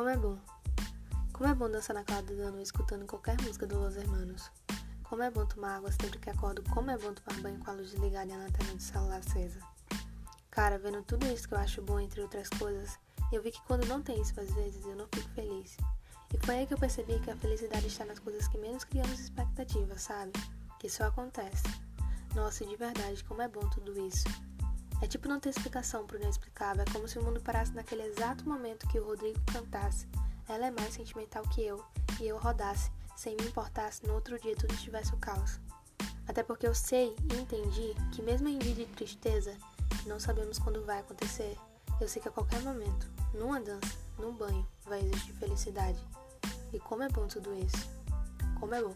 Como é bom. Como é bom dançar na calada da noite escutando qualquer música do Los Hermanos. Como é bom tomar água sempre que acordo. Como é bom tomar banho com a luz desligada e a lanterna do celular acesa. Cara, vendo tudo isso que eu acho bom, entre outras coisas, eu vi que quando não tem isso às vezes eu não fico feliz. E foi aí que eu percebi que a felicidade está nas coisas que menos criamos expectativas, sabe? Que só acontece. Nossa, de verdade, como é bom tudo isso. É tipo não ter explicação pro inexplicável. É como se o mundo parasse naquele exato momento que o Rodrigo cantasse. Ela é mais sentimental que eu. E eu rodasse, sem me importar se no outro dia tudo estivesse o caos. Até porque eu sei e entendi que mesmo em vida de tristeza, que não sabemos quando vai acontecer, eu sei que a qualquer momento, numa dança, num banho, vai existir felicidade. E como é bom tudo isso. Como é bom.